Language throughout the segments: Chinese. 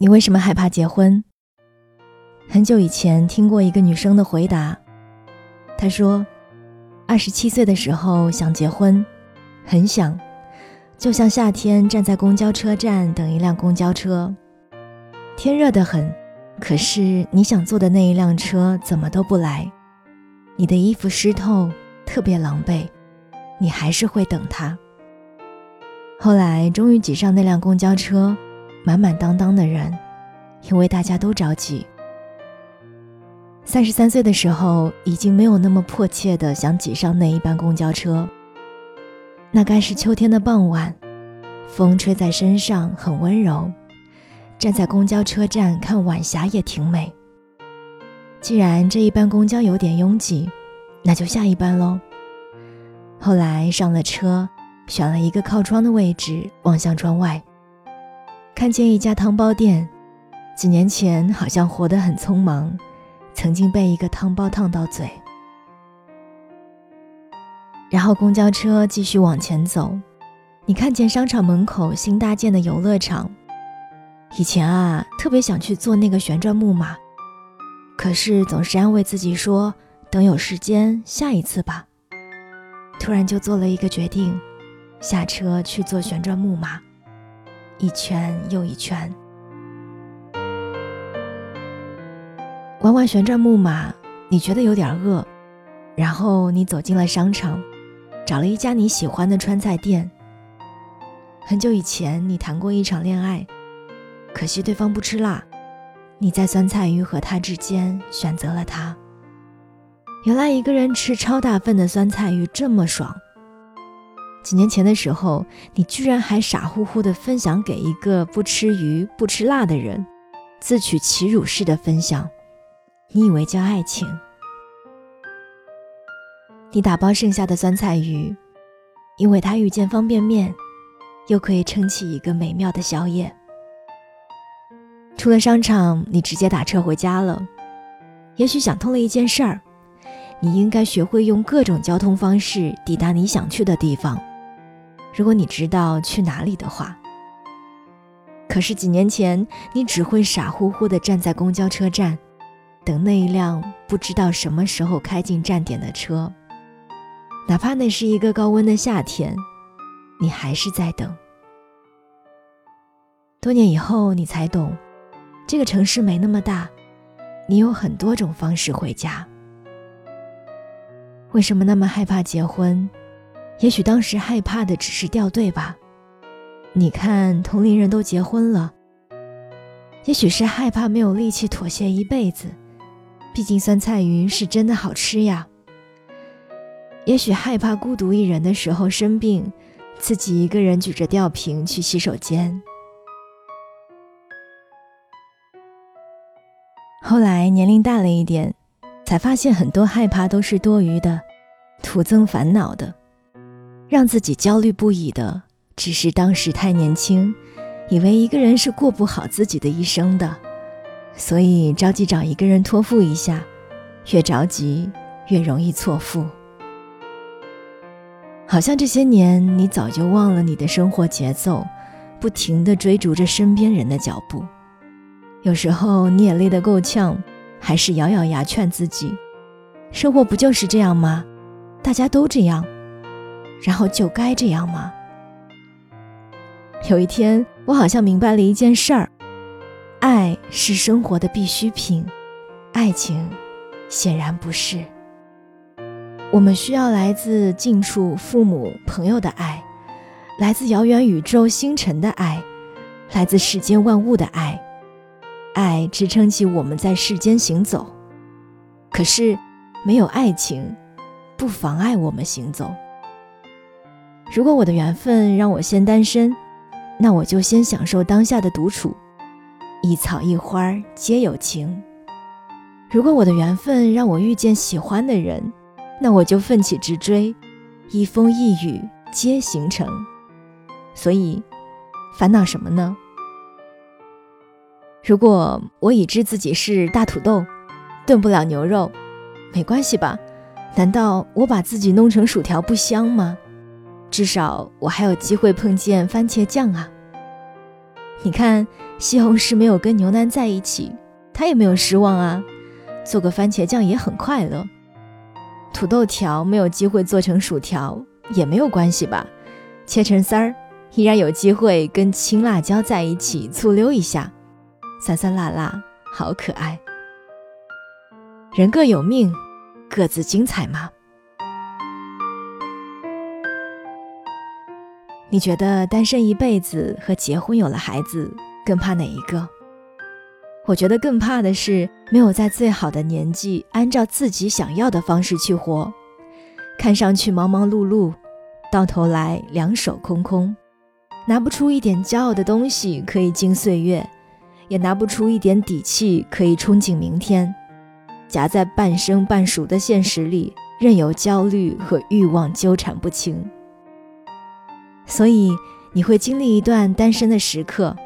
你为什么害怕结婚？很久以前听过一个女生的回答，她说：“二十七岁的时候想结婚，很想，就像夏天站在公交车站等一辆公交车，天热得很，可是你想坐的那一辆车怎么都不来，你的衣服湿透，特别狼狈，你还是会等他。后来终于挤上那辆公交车。”满满当当的人，因为大家都着急。三十三岁的时候，已经没有那么迫切的想挤上那一班公交车。那该是秋天的傍晚，风吹在身上很温柔。站在公交车站看晚霞也挺美。既然这一班公交有点拥挤，那就下一班喽。后来上了车，选了一个靠窗的位置，望向窗外。看见一家汤包店，几年前好像活得很匆忙，曾经被一个汤包烫到嘴。然后公交车继续往前走，你看见商场门口新搭建的游乐场。以前啊，特别想去坐那个旋转木马，可是总是安慰自己说等有时间下一次吧。突然就做了一个决定，下车去坐旋转木马。一圈又一圈，玩完旋转木马，你觉得有点饿，然后你走进了商场，找了一家你喜欢的川菜店。很久以前，你谈过一场恋爱，可惜对方不吃辣，你在酸菜鱼和他之间选择了他。原来一个人吃超大份的酸菜鱼这么爽。几年前的时候，你居然还傻乎乎的分享给一个不吃鱼、不吃辣的人，自取其辱式的分享，你以为叫爱情？你打包剩下的酸菜鱼，因为它遇见方便面，又可以撑起一个美妙的宵夜。出了商场，你直接打车回家了。也许想通了一件事儿，你应该学会用各种交通方式抵达你想去的地方。如果你知道去哪里的话，可是几年前你只会傻乎乎地站在公交车站，等那一辆不知道什么时候开进站点的车，哪怕那是一个高温的夏天，你还是在等。多年以后，你才懂，这个城市没那么大，你有很多种方式回家。为什么那么害怕结婚？也许当时害怕的只是掉队吧，你看同龄人都结婚了。也许是害怕没有力气妥协一辈子，毕竟酸菜鱼是真的好吃呀。也许害怕孤独一人的时候生病，自己一个人举着吊瓶去洗手间。后来年龄大了一点，才发现很多害怕都是多余的，徒增烦恼的。让自己焦虑不已的，只是当时太年轻，以为一个人是过不好自己的一生的，所以着急找一个人托付一下，越着急越容易错付。好像这些年你早就忘了你的生活节奏，不停地追逐着身边人的脚步，有时候你也累得够呛，还是咬咬牙劝自己：生活不就是这样吗？大家都这样。然后就该这样吗？有一天，我好像明白了一件事儿：爱是生活的必需品，爱情显然不是。我们需要来自近处父母、朋友的爱，来自遥远宇宙星辰的爱，来自世间万物的爱。爱支撑起我们在世间行走。可是，没有爱情，不妨碍我们行走。如果我的缘分让我先单身，那我就先享受当下的独处，一草一花皆有情。如果我的缘分让我遇见喜欢的人，那我就奋起直追，一风一雨皆形成。所以，烦恼什么呢？如果我已知自己是大土豆，炖不了牛肉，没关系吧？难道我把自己弄成薯条不香吗？至少我还有机会碰见番茄酱啊！你看，西红柿没有跟牛腩在一起，他也没有失望啊。做个番茄酱也很快乐。土豆条没有机会做成薯条也没有关系吧？切成丝儿，依然有机会跟青辣椒在一起醋溜一下，酸酸辣辣，好可爱。人各有命，各自精彩嘛。你觉得单身一辈子和结婚有了孩子更怕哪一个？我觉得更怕的是没有在最好的年纪按照自己想要的方式去活，看上去忙忙碌碌，到头来两手空空，拿不出一点骄傲的东西可以敬岁月，也拿不出一点底气可以憧憬明天，夹在半生半熟的现实里，任由焦虑和欲望纠缠不清。所以你会经历一段单身的时刻。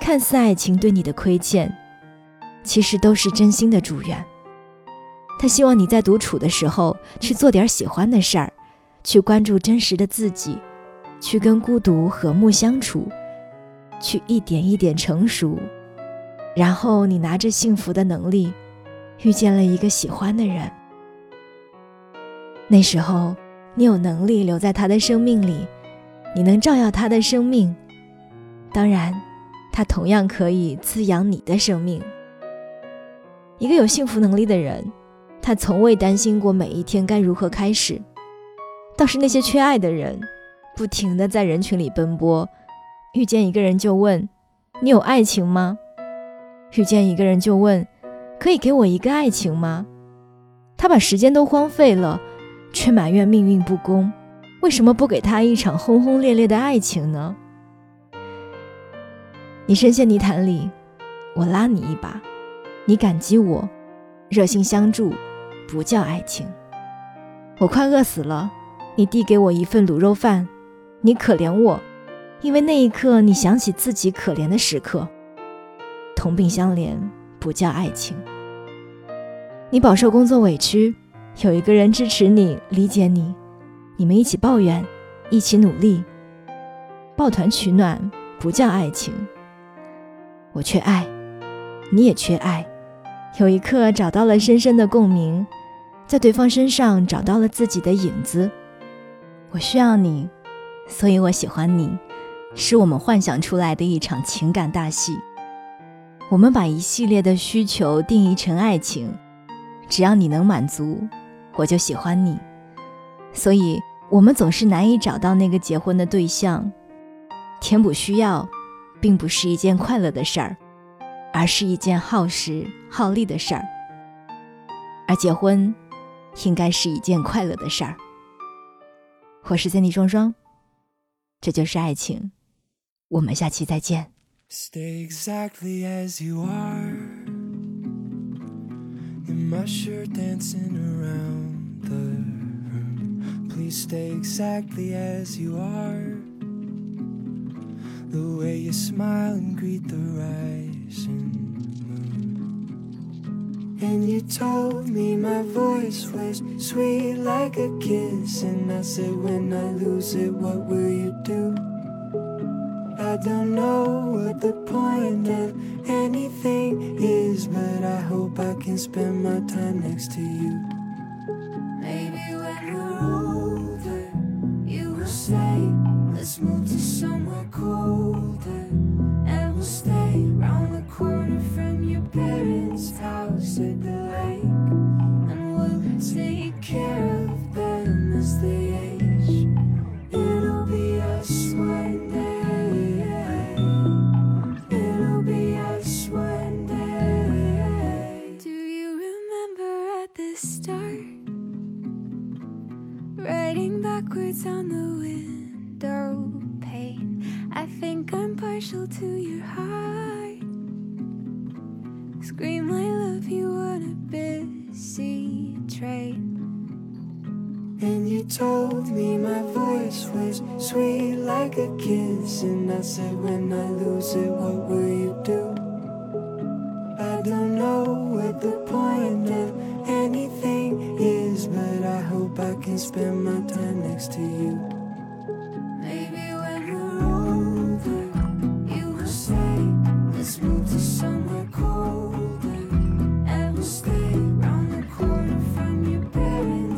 看似爱情对你的亏欠，其实都是真心的祝愿。他希望你在独处的时候去做点喜欢的事儿，去关注真实的自己，去跟孤独和睦相处，去一点一点成熟。然后你拿着幸福的能力，遇见了一个喜欢的人。那时候你有能力留在他的生命里，你能照耀他的生命。当然。他同样可以滋养你的生命。一个有幸福能力的人，他从未担心过每一天该如何开始。倒是那些缺爱的人，不停的在人群里奔波，遇见一个人就问：“你有爱情吗？”遇见一个人就问：“可以给我一个爱情吗？”他把时间都荒废了，却埋怨命运不公，为什么不给他一场轰轰烈烈的爱情呢？你深陷泥潭里，我拉你一把；你感激我，热心相助，不叫爱情。我快饿死了，你递给我一份卤肉饭；你可怜我，因为那一刻你想起自己可怜的时刻。同病相怜，不叫爱情。你饱受工作委屈，有一个人支持你、理解你，你们一起抱怨，一起努力，抱团取暖，不叫爱情。我缺爱，你也缺爱。有一刻找到了深深的共鸣，在对方身上找到了自己的影子。我需要你，所以我喜欢你，是我们幻想出来的一场情感大戏。我们把一系列的需求定义成爱情，只要你能满足，我就喜欢你。所以，我们总是难以找到那个结婚的对象，填补需要。并不是一件快乐的事儿，而是一件耗时耗力的事儿。而结婚，应该是一件快乐的事儿。我是三 D 双双，这就是爱情。我们下期再见。The way you smile and greet the rising moon. And you told me my voice was sweet like a kiss. And I said, When I lose it, what will you do? I don't know what the point of anything is, but I hope I can spend my time next to you. Colder And we'll stay round the corner from your parents' house at the lake. And we'll take care of them as they age. It'll be us one day. It'll be us one day. Do you remember at the start? Riding backwards on the wind partial to your heart. Scream, I love you on a busy train. And you told me my voice was sweet like a kiss. And I said, when I lose it, what will you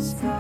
sky.